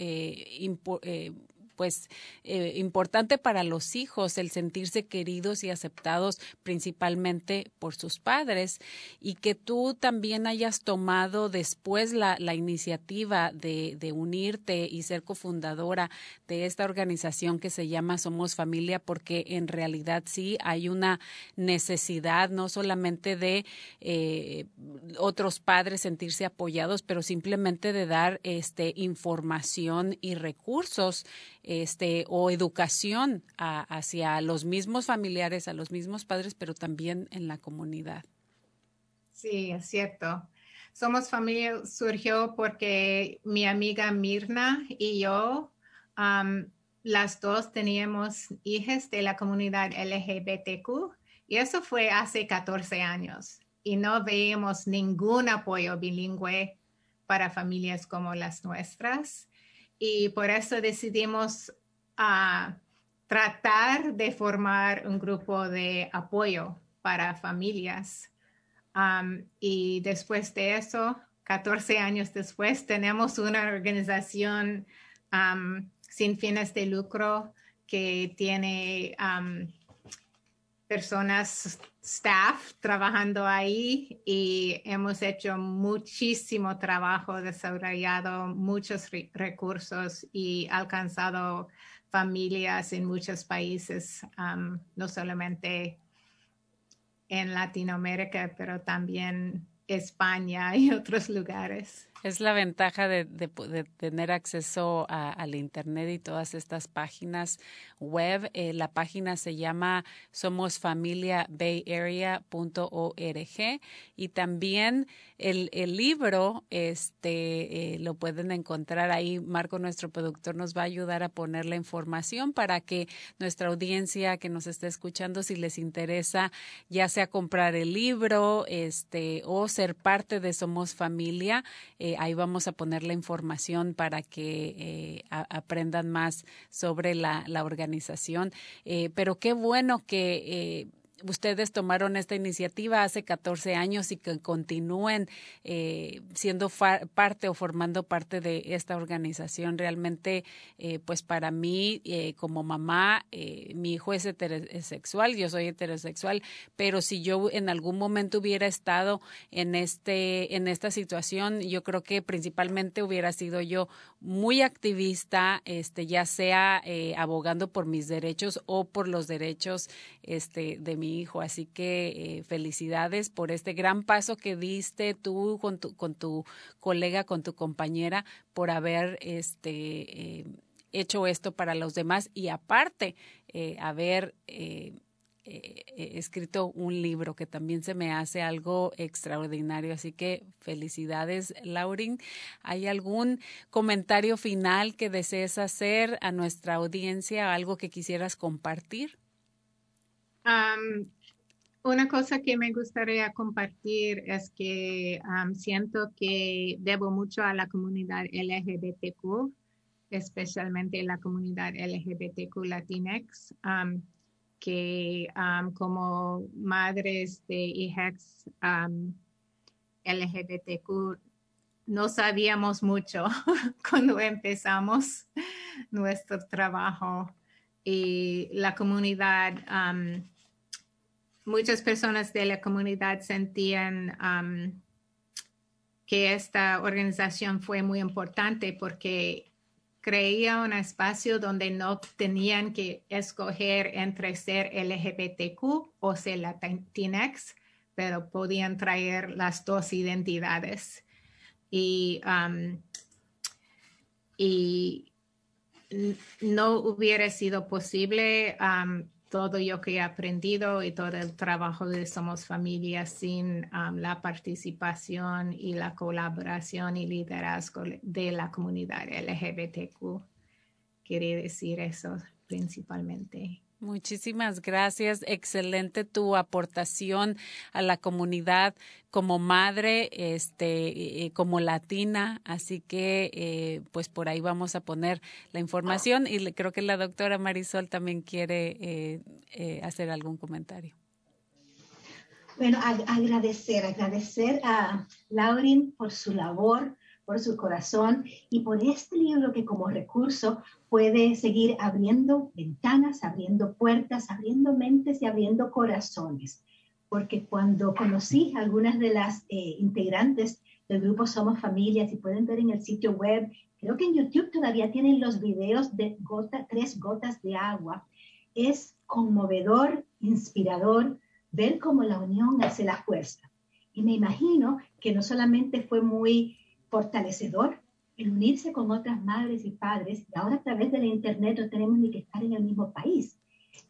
pues eh, importante para los hijos el sentirse queridos y aceptados principalmente por sus padres y que tú también hayas tomado después la, la iniciativa de, de, unirte y ser cofundadora de esta organización que se llama Somos Familia porque en realidad sí hay una necesidad no solamente de eh, otros padres sentirse apoyados pero simplemente de dar este información y recursos este, o educación a, hacia los mismos familiares, a los mismos padres, pero también en la comunidad. Sí, es cierto. Somos Familia surgió porque mi amiga Mirna y yo, las dos teníamos hijas de la comunidad LGBTQ y eso fue hace 14 años y no veíamos ningún apoyo bilingüe para familias como las nuestras y por eso decidimos uh, tratar de formar un grupo de apoyo para familias. Y después de eso, 14 años después, tenemos una organización sin fines de lucro que tiene personas, staff trabajando ahí y hemos hecho muchísimo trabajo, desarrollado muchos recursos y alcanzado familias en muchos países, no solamente en Latinoamérica, pero también España y otros lugares. Es la ventaja de, tener acceso al Internet y todas estas páginas web. Eh, la página se llama somosfamiliabayarea.org y también el, libro este, eh, lo pueden encontrar ahí. Marco, nuestro productor, nos va a ayudar a poner la información para que nuestra audiencia que nos esté escuchando, si les interesa, ya sea comprar el libro este, o ser parte de Somos Familia, ahí vamos a poner la información para que eh, aprendan más sobre la, organización. Eh, pero qué bueno que ustedes tomaron esta iniciativa hace 14 años y que continúen eh, siendo parte o formando parte de esta organización. Realmente, eh, pues para mí, eh, como mamá, mi hijo es heterosexual, yo soy heterosexual, pero si yo en algún momento hubiera estado en, este, en esta situación, yo creo que principalmente hubiera sido yo muy activista, este, ya sea abogando por mis derechos o por los derechos este, de mi hijo. Así que eh, felicidades por este gran paso que diste tú con tu, con tu colega, con tu compañera, por haber este, eh, hecho esto para los demás y aparte eh, haber escrito un libro que también se me hace algo extraordinario. Así que felicidades, Laurin. ¿Hay algún comentario final que desees hacer a nuestra audiencia, algo que quisieras compartir? Una cosa que me gustaría compartir es que siento que debo mucho a la comunidad LGBTQ, especialmente la comunidad LGBTQ Latinx, que como madres de hijas LGBTQ no sabíamos mucho cuando empezamos nuestro trabajo y la comunidad, muchas personas de la comunidad sentían que esta organización fue muy importante porque creía un espacio donde no tenían que escoger entre ser LGBTQ o ser Latinx, pero podían traer las dos identidades. Y, y no hubiera sido posible todo lo que he aprendido y todo el trabajo de Somos Familia sin la participación y la colaboración y liderazgo de la comunidad LGBTQ. Quería decir eso principalmente. Muchísimas gracias. Excelente tu aportación a la comunidad como madre, este, como latina. Así que, eh, pues por ahí vamos a poner la información y creo que la doctora Marisol también quiere eh, eh, hacer algún comentario. Bueno, agradecer, agradecer a Laurin por su labor, por su corazón y por este libro que como recurso puede seguir abriendo ventanas, abriendo puertas, abriendo mentes y abriendo corazones. Porque cuando conocí a algunas de las eh, integrantes del grupo Somos Familias, y pueden ver en el sitio web, creo que en YouTube todavía tienen los videos de tres gotas de agua. Es conmovedor, inspirador ver cómo la unión hace la fuerza. Y me imagino que no solamente fue muy fortalecedor el unirse con otras madres y padres, y ahora a través de la Internet no tenemos ni que estar en el mismo país,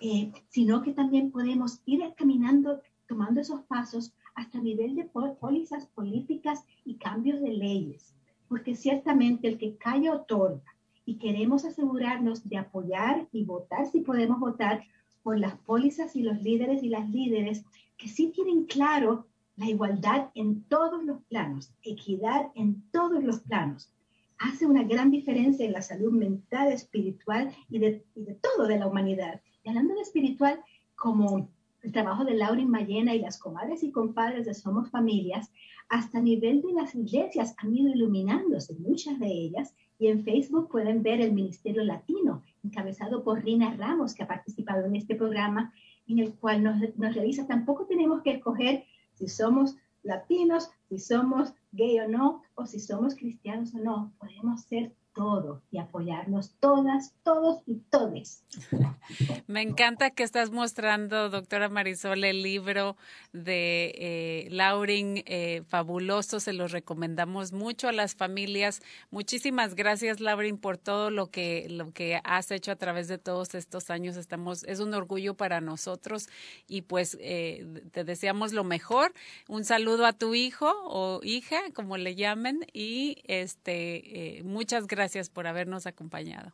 eh, sino que también podemos ir caminando, tomando esos pasos hasta el nivel de pólizas políticas y cambios de leyes, porque ciertamente el que calla otorga y queremos asegurarnos de apoyar y votar si podemos votar por las pólizas y los líderes y las líderes que sí tienen claro la igualdad en todos los planos, equidad en todos los planos, hace una gran diferencia en la salud mental, espiritual y de, todo de la humanidad. Y hablando de espiritual, como el trabajo de Laurin Mayena y las comadres y compadres de Somos Familias, hasta nivel de las iglesias han ido iluminándose, muchas de ellas, y en Facebook pueden ver el Ministerio Latino, encabezado por Rina Ramos, que ha participado en este programa, en el cual nos, nos revisa. Tampoco tenemos que escoger si somos latinos, si somos gay o no, o si somos cristianos o no. Podemos ser todo y apoyarnos todas, todos y todes. Me encanta que estás mostrando, doctora Marisol, el libro de eh, eh, fabuloso, se los recomendamos mucho a las familias. Muchísimas gracias, Laurin, por todo lo que, lo que has hecho a través de todos estos años. Estamos, es un orgullo para nosotros y pues eh, te deseamos lo mejor. Un saludo a tu hijo o hija, como le llamen, y este, muchas gracias gracias por habernos acompañado.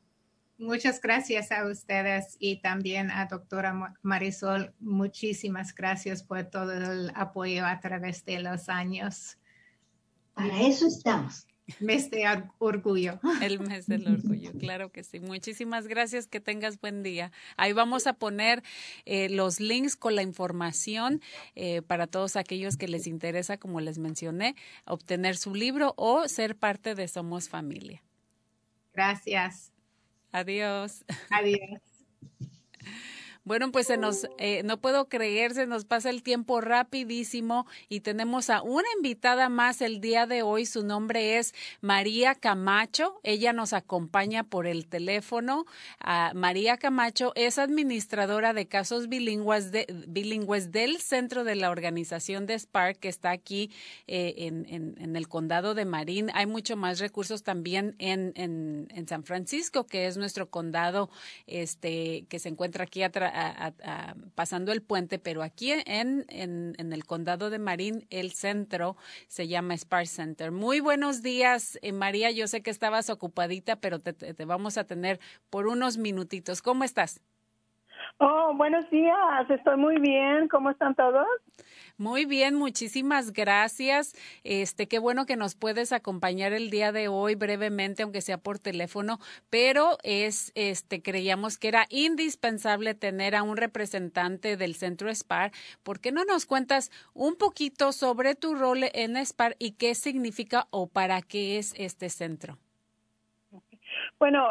Muchas gracias a ustedes y también a doctora Marisol. Muchísimas gracias por todo el apoyo a través de los años. Para eso estamos. Mes de orgullo. El mes del orgullo, claro que sí. Muchísimas gracias, que tengas buen día. Ahí vamos a poner eh, los links con la información eh, para todos aquellos que les interesa, como les mencioné, obtener su libro o ser parte de Somos Familia. Gracias. Adiós. Adiós. Bueno, pues se nos, eh, no puedo creer, se nos pasa el tiempo rapidísimo y tenemos a una invitada más el día de hoy. Su nombre es María Camacho. Ella nos acompaña por el teléfono. María Camacho es administradora de casos bilingües, de, bilingües del centro de la organización de Spark que está aquí eh, en, en, el condado de Marín. Hay mucho más recursos también en, en, San Francisco, que es nuestro condado este, que se encuentra aquí atrás pasando el puente, pero aquí en, en, el condado de Marín, el centro se llama Spar Center. Muy buenos días, eh, María. Yo sé que estabas ocupadita, pero te, te vamos a tener por unos minutitos. ¿Cómo estás? Oh, buenos días. Estoy muy bien. ¿Cómo están todos? Muy bien, muchísimas gracias. Este, qué bueno que nos puedes acompañar el día de hoy brevemente, aunque sea por teléfono, pero es, este, creíamos que era indispensable tener a un representante del Centro SPAR. ¿Por qué no nos cuentas un poquito sobre tu rol en SPAR y qué significa o para qué es este centro? Bueno,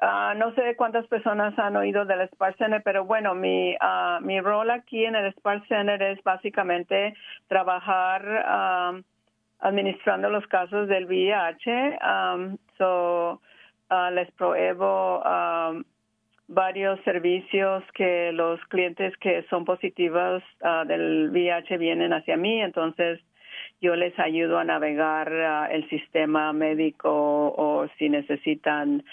Ah, no sé cuántas personas han oído del Spark Center, pero bueno, mi, uh, mi rol aquí en el Spark Center es básicamente trabajar administrando los casos del VIH. so, uh, les pruebo varios servicios que los clientes que son positivos del VIH vienen hacia mí, entonces yo les ayudo a navegar el sistema médico o si necesitan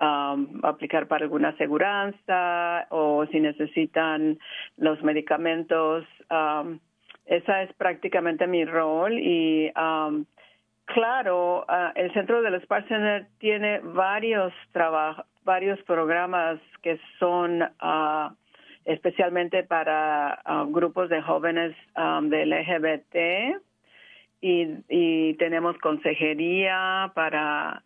um, aplicar para alguna aseguranza o si necesitan los medicamentos. Um, esa es prácticamente mi rol y um, claro, uh, el Centro del Spark Center tiene varios trabajos, varios programas que son uh, especialmente para grupos de jóvenes um, del LGBT y, y tenemos consejería para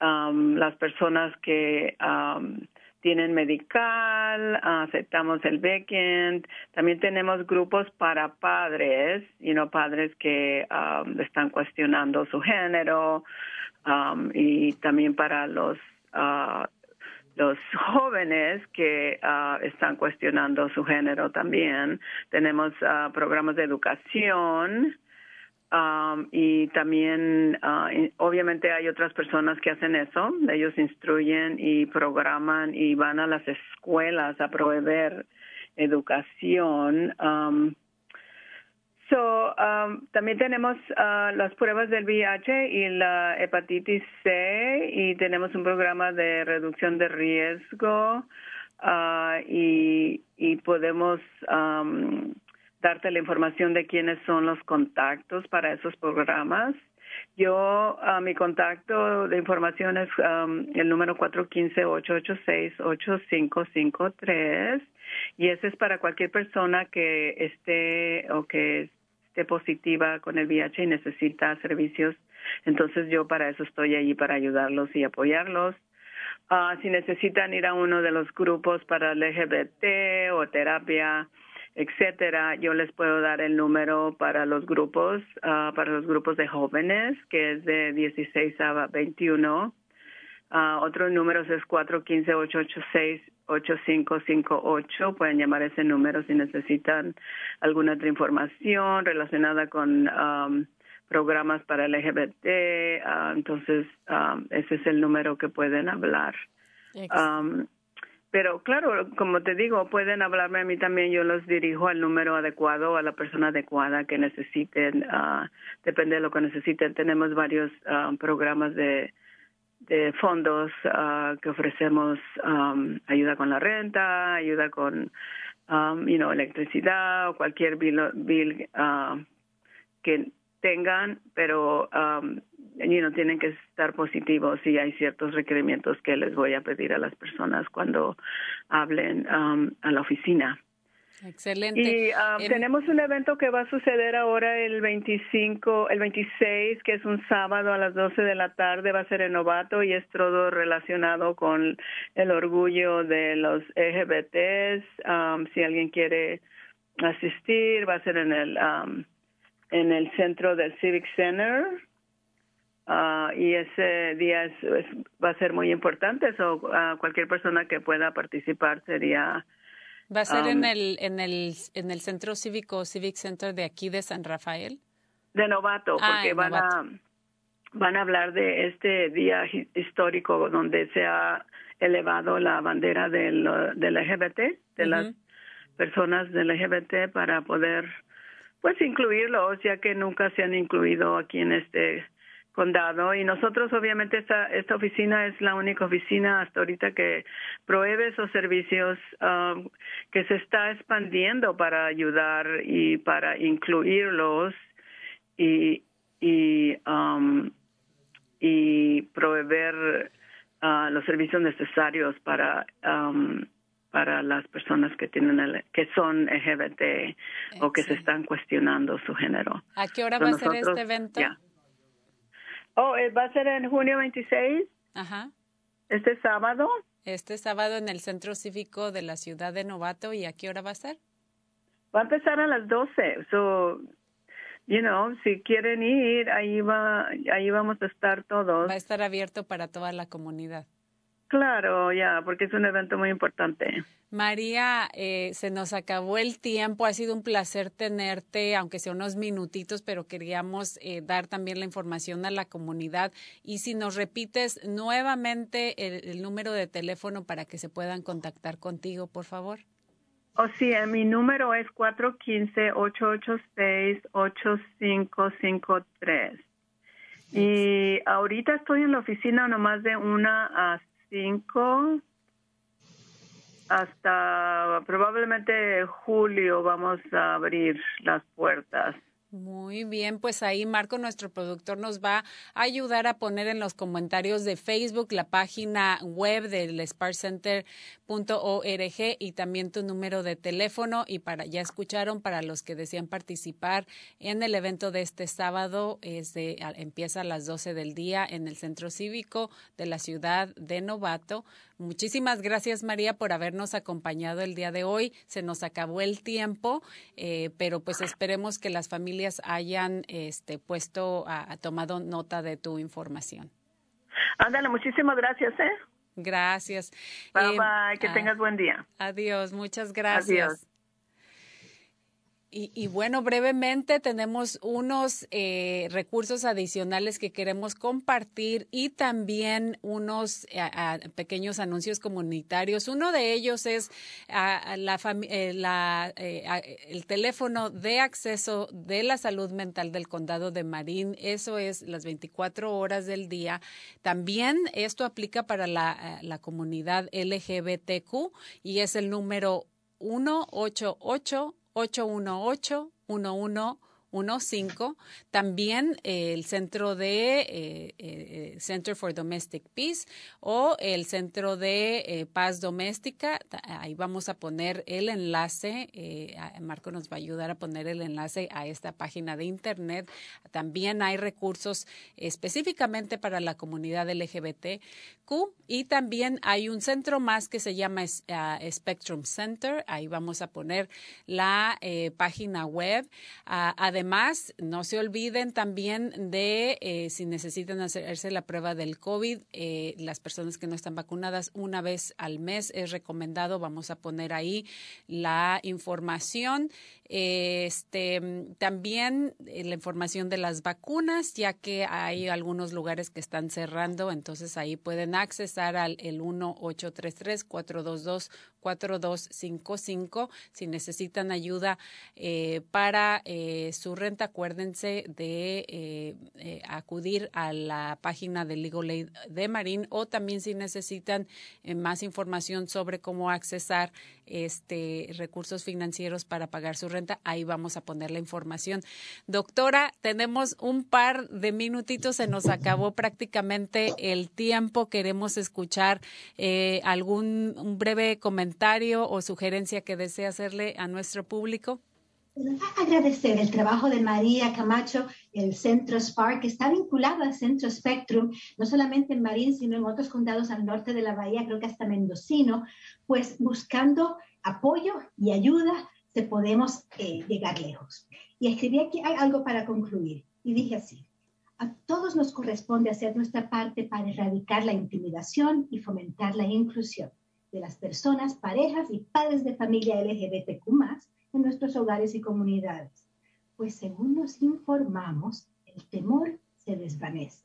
um, las personas que um, tienen medical, aceptamos el backend. También tenemos grupos para padres, y no padres que um, están cuestionando su género, um, y también para los uh, los jóvenes que uh, están cuestionando su género también. Tenemos uh, programas de educación Um, y también, uh, obviamente, hay otras personas que hacen eso. Ellos instruyen y programan y van a las escuelas a proveer educación. Um, so, um, también tenemos uh, las pruebas del VIH y la hepatitis C y tenemos un programa de reducción de riesgo uh, y, podemos darte la información de quiénes son los contactos para esos programas. Yo, uh, mi contacto de información es um, el número 415-886-8553 y ese es para cualquier persona que esté o que esté positiva con el VIH y necesita servicios. Entonces yo para eso estoy allí para ayudarlos y apoyarlos. Ah, si necesitan ir a uno de los grupos para LGBT o terapia, etcétera, yo les puedo dar el número para los grupos, ah, para los grupos de jóvenes, que es de 16 a 21. Uh, otros números es 415-886-8558. Pueden llamar ese número si necesitan alguna otra información relacionada con um, programas para LGBT. Uh, entonces, um, ese es el número que pueden hablar. Um, pero claro, como te digo, pueden hablarme a mí también. Yo los dirijo al número adecuado, a la persona adecuada que necesiten. Uh, depende de lo que necesiten. Tenemos varios programas de de fondos uh, que ofrecemos um, ayuda con la renta, ayuda con um, you know, electricidad o cualquier bill, uh, que tengan, pero um, you know, tienen que estar positivos y hay ciertos requerimientos que les voy a pedir a las personas cuando hablen um, a la oficina. Excelente. Y um, tenemos un evento que va a suceder ahora el 25, el 26, que es un sábado a las 12 de la tarde, va a ser en Novato y es todo relacionado con el orgullo de los LGBTs. Um, si alguien quiere asistir, va a ser en el um, en el centro del Civic Center. Uh, y ese día es, va a ser muy importante. So, uh, cualquier persona que pueda participar sería ¿Va a ser en, el, en, el, en el centro cívico, Civic Center de aquí de San Rafael? De novato, ah, porque van, A, van a hablar de este día histórico donde se ha elevado la bandera del, del LGBT, de las personas del LGBT, para poder pues incluirlos, ya que nunca se han incluido aquí en este condado y nosotros obviamente esta esta oficina es la única oficina hasta ahorita que provee esos servicios um, que se está expandiendo para ayudar y para incluirlos y y um, y proveer uh, los servicios necesarios para um, para las personas que tienen el, que son LGBT o que se están cuestionando su género. ¿A qué hora va a ser este evento? Oh, eh, va a ser en junio 26. Ajá. Este sábado. Este sábado en el Centro Cívico de la Ciudad de Novato. ¿Y a qué hora va a ser? Va a empezar a las 12. So, you know, si quieren ir, ahí va, ahí vamos a estar todos. Va a estar abierto para toda la comunidad. Claro, ya, porque es un evento muy importante. María, eh, se nos acabó el tiempo. Ha sido un placer tenerte, aunque sea unos minutitos, pero queríamos eh, dar también la información a la comunidad. Y si nos repites nuevamente el, número de teléfono para que se puedan contactar contigo, por favor. Oh, sí, eh, mi número es 415-886-8553. Y ahorita estoy en la oficina nomás de una a hasta probablemente julio vamos a abrir las puertas. Muy bien, pues ahí Marco, nuestro productor, nos va a ayudar a poner en los comentarios de Facebook la página web del sparcenter.org y también tu número de teléfono. Y para ya escucharon, para los que desean participar en el evento de este sábado, es de, empieza a las 12 del día en el Centro Cívico de la ciudad de Novato. Muchísimas gracias, María, por habernos acompañado el día de hoy. Se nos acabó el tiempo, eh, pero pues esperemos que las familias hayan este, puesto, a, tomado nota de tu información. Ándale, muchísimas gracias, ¿eh? Gracias. Bye, eh, bye, que ah, tengas buen día. Adiós, muchas gracias. Y, bueno, brevemente tenemos unos eh, recursos adicionales que queremos compartir y también unos pequeños anuncios comunitarios. Uno de ellos es eh, la, eh, el teléfono de acceso de la salud mental del condado de Marín. Eso es las 24 horas del día. También esto aplica para la, la comunidad LGBTQ y es el número 188 818-1111 15. También eh, el centro de eh, eh, Center for Domestic Peace o el centro de paz doméstica. Ahí vamos a poner el enlace. Marco nos va a ayudar a poner el enlace a esta página de internet. También hay recursos específicamente para la comunidad LGBTQ y también hay un centro más que se llama Spectrum Center. Ahí vamos a poner la página web. Ah, Además, no se olviden también de eh, si necesitan hacerse la prueba del COVID, eh, las personas que no están vacunadas una vez al mes es recomendado. Vamos a poner ahí la información. Este, también eh, la información de las vacunas, ya que hay algunos lugares que están cerrando, entonces ahí pueden accesar al el 1-833-422-4255 si necesitan ayuda eh, para eh, su renta. Acuérdense de acudir a la página del Legal Aid de Marín o también si necesitan más información sobre cómo accesar este recursos financieros para pagar su renta ahí vamos a poner la información. Doctora, tenemos un par de minutitos, se nos acabó prácticamente el tiempo. Queremos escuchar eh, algún un breve comentario o sugerencia que desee hacerle a nuestro público. Agradecer el trabajo de María Camacho, el Centro Spark, que está vinculado al Centro Spectrum, no solamente en Marín, sino en otros condados al norte de la bahía, creo que hasta Mendocino, pues buscando apoyo y ayuda se podemos eh, llegar lejos. Y escribí aquí algo para concluir. Y dije así, a todos nos corresponde hacer nuestra parte para erradicar la intimidación y fomentar la inclusión de las personas, parejas y padres de familia LGBTQ en nuestros hogares y comunidades. Pues según nos informamos, el temor se desvanece,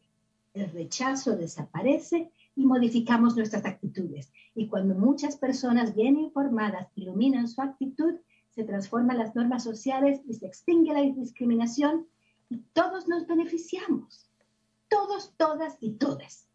el rechazo desaparece y modificamos nuestras actitudes. Y cuando muchas personas bien informadas iluminan su actitud, se transforman las normas sociales y se extingue la discriminación y todos nos beneficiamos. Todos, todas y todas.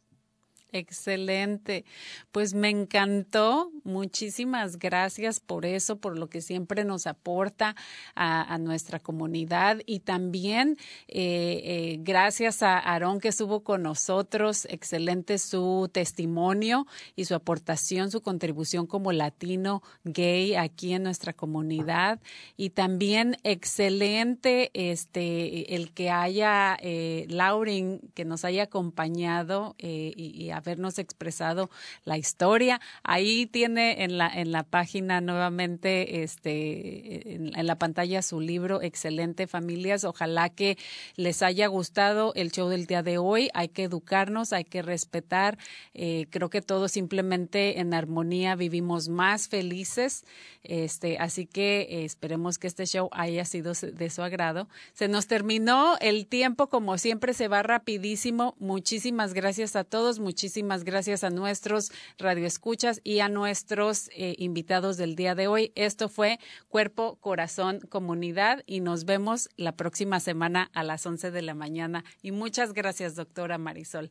Excelente. Pues me encantó. Muchísimas gracias por eso, por lo que siempre nos aporta a, nuestra comunidad y también eh, eh, gracias a Aarón que estuvo con nosotros. Excelente su testimonio y su aportación, su contribución como latino gay aquí en nuestra comunidad y también excelente este el que haya eh, Lauren que nos haya acompañado y, y habernos expresado la historia. Ahí tiene en la, en la página nuevamente, este, en, la pantalla su libro, Excelente Familias. Ojalá que les haya gustado el show del día de hoy. Hay que educarnos, hay que respetar. Eh, creo que todos simplemente en armonía vivimos más felices. Este, así que eh, esperemos que este show haya sido de su agrado. Se nos terminó el tiempo, como siempre, se va rapidísimo. Muchísimas gracias a todos. Muchísimas Muchísimas gracias a nuestros radioescuchas y a nuestros eh, invitados del día de hoy. Esto fue Cuerpo, Corazón, Comunidad y nos vemos la próxima semana a las 11 de la mañana. Y muchas gracias, doctora Marisol.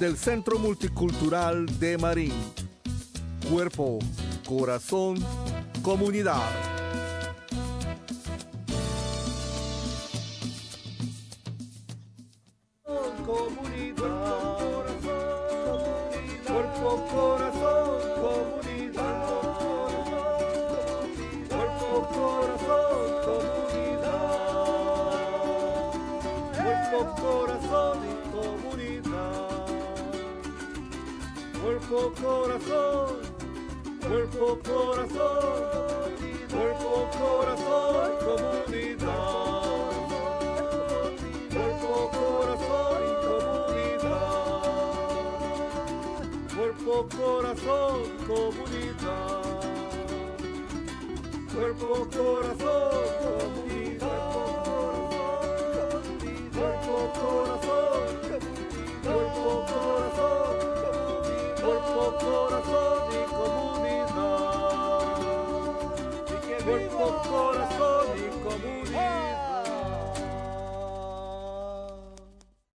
del Centro Multicultural de Marín. Cuerpo, corazón, comunidad.